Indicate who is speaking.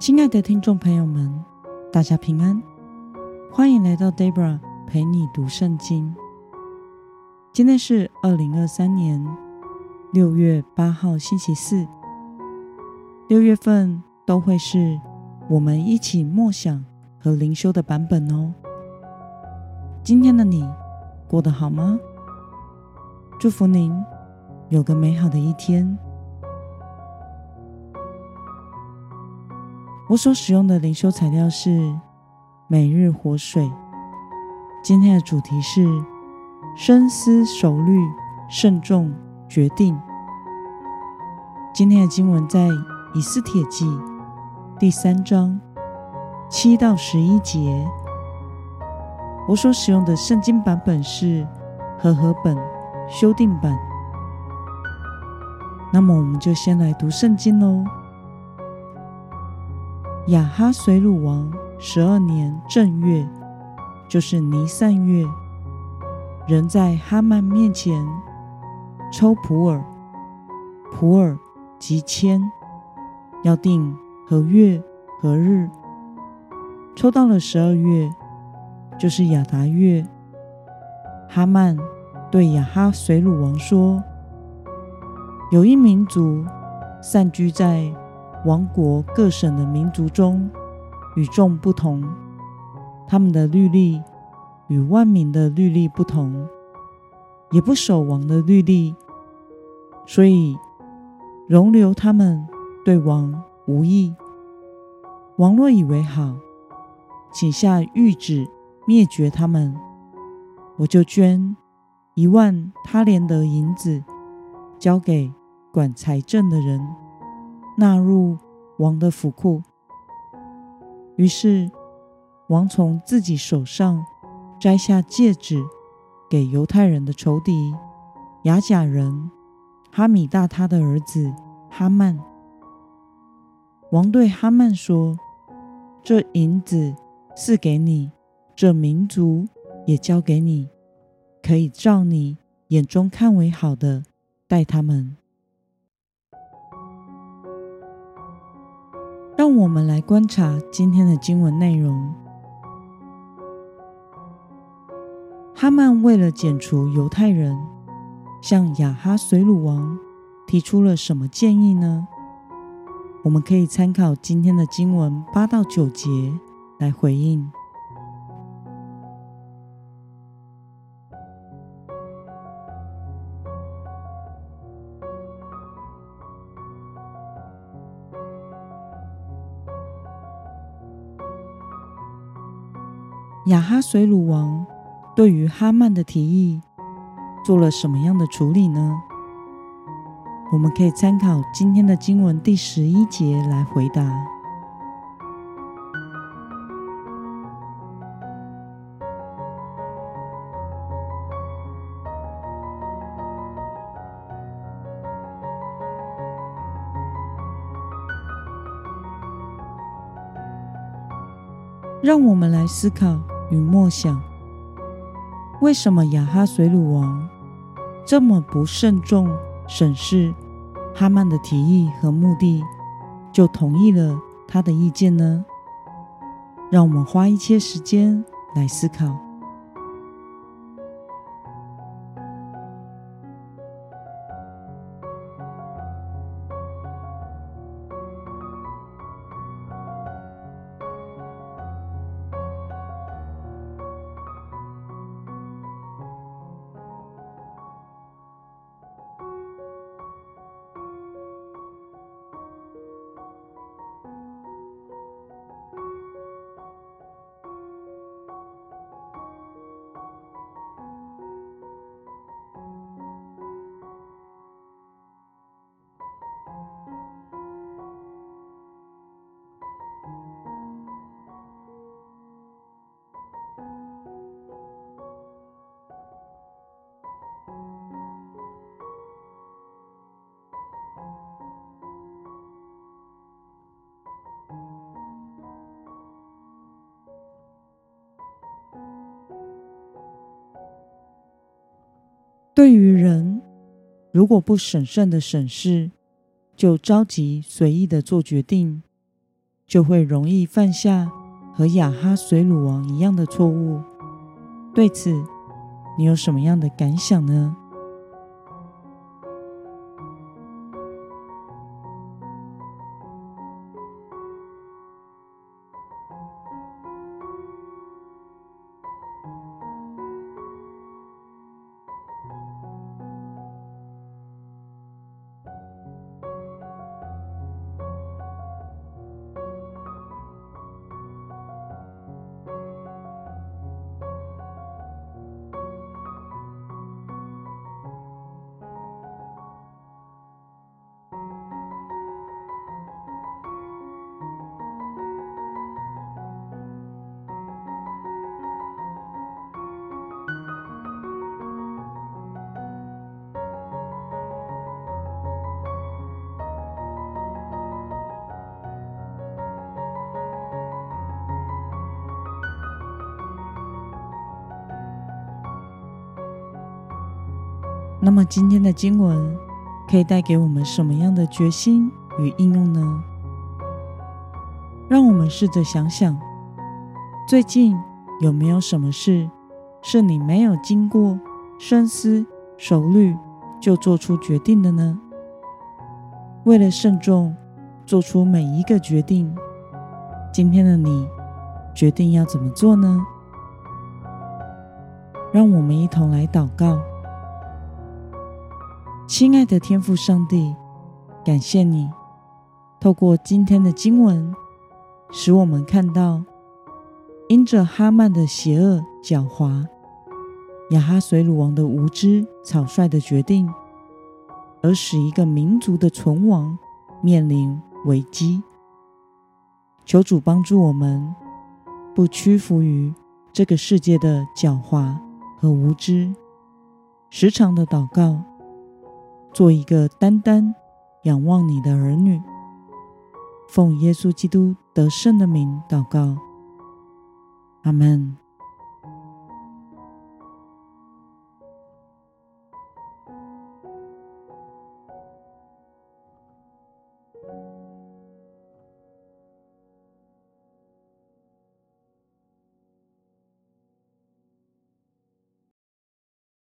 Speaker 1: 亲爱的听众朋友们，大家平安，欢迎来到 Debra 陪你读圣经。今天是二零二三年六月八号，星期四。六月份都会是我们一起默想和灵修的版本哦。今天的你过得好吗？祝福您有个美好的一天。我所使用的灵修材料是每日活水。今天的主题是深思熟虑，慎重决定。今天的经文在以斯帖记第三章七到十一节。我所使用的圣经版本是和合本修订版。那么，我们就先来读圣经喽。亚哈随鲁王十二年正月，就是尼散月，人在哈曼面前抽普洱，普洱即签，要定何月何日。抽到了十二月，就是亚达月。哈曼对亚哈随鲁王说：“有一民族散居在。”王国各省的民族中与众不同，他们的律例与万民的律例不同，也不守王的律例，所以容留他们对王无益。王若以为好，请下谕旨灭绝他们，我就捐一万他连的银子，交给管财政的人。纳入王的府库。于是，王从自己手上摘下戒指，给犹太人的仇敌亚甲人哈米大他的儿子哈曼。王对哈曼说：“这银子赐给你，这民族也交给你，可以照你眼中看为好的待他们。”让我们来观察今天的经文内容。哈曼为了剪除犹太人，向亚哈随鲁王提出了什么建议呢？我们可以参考今天的经文八到九节来回应。亚哈随鲁王对于哈曼的提议做了什么样的处理呢？我们可以参考今天的经文第十一节来回答。让我们来思考与默想，为什么亚哈随鲁王这么不慎重审视哈曼的提议和目的，就同意了他的意见呢？让我们花一些时间来思考。对于人，如果不审慎的审视，就着急随意的做决定，就会容易犯下和亚哈水鲁王一样的错误。对此，你有什么样的感想呢？那么今天的经文可以带给我们什么样的决心与应用呢？让我们试着想想，最近有没有什么事是你没有经过深思熟虑就做出决定的呢？为了慎重做出每一个决定，今天的你决定要怎么做呢？让我们一同来祷告。亲爱的天父上帝，感谢你透过今天的经文，使我们看到，因着哈曼的邪恶狡猾，亚哈随鲁王的无知草率的决定，而使一个民族的存亡面临危机。求主帮助我们，不屈服于这个世界的狡猾和无知，时常的祷告。做一个单单仰望你的儿女，奉耶稣基督得胜的名祷告，阿门。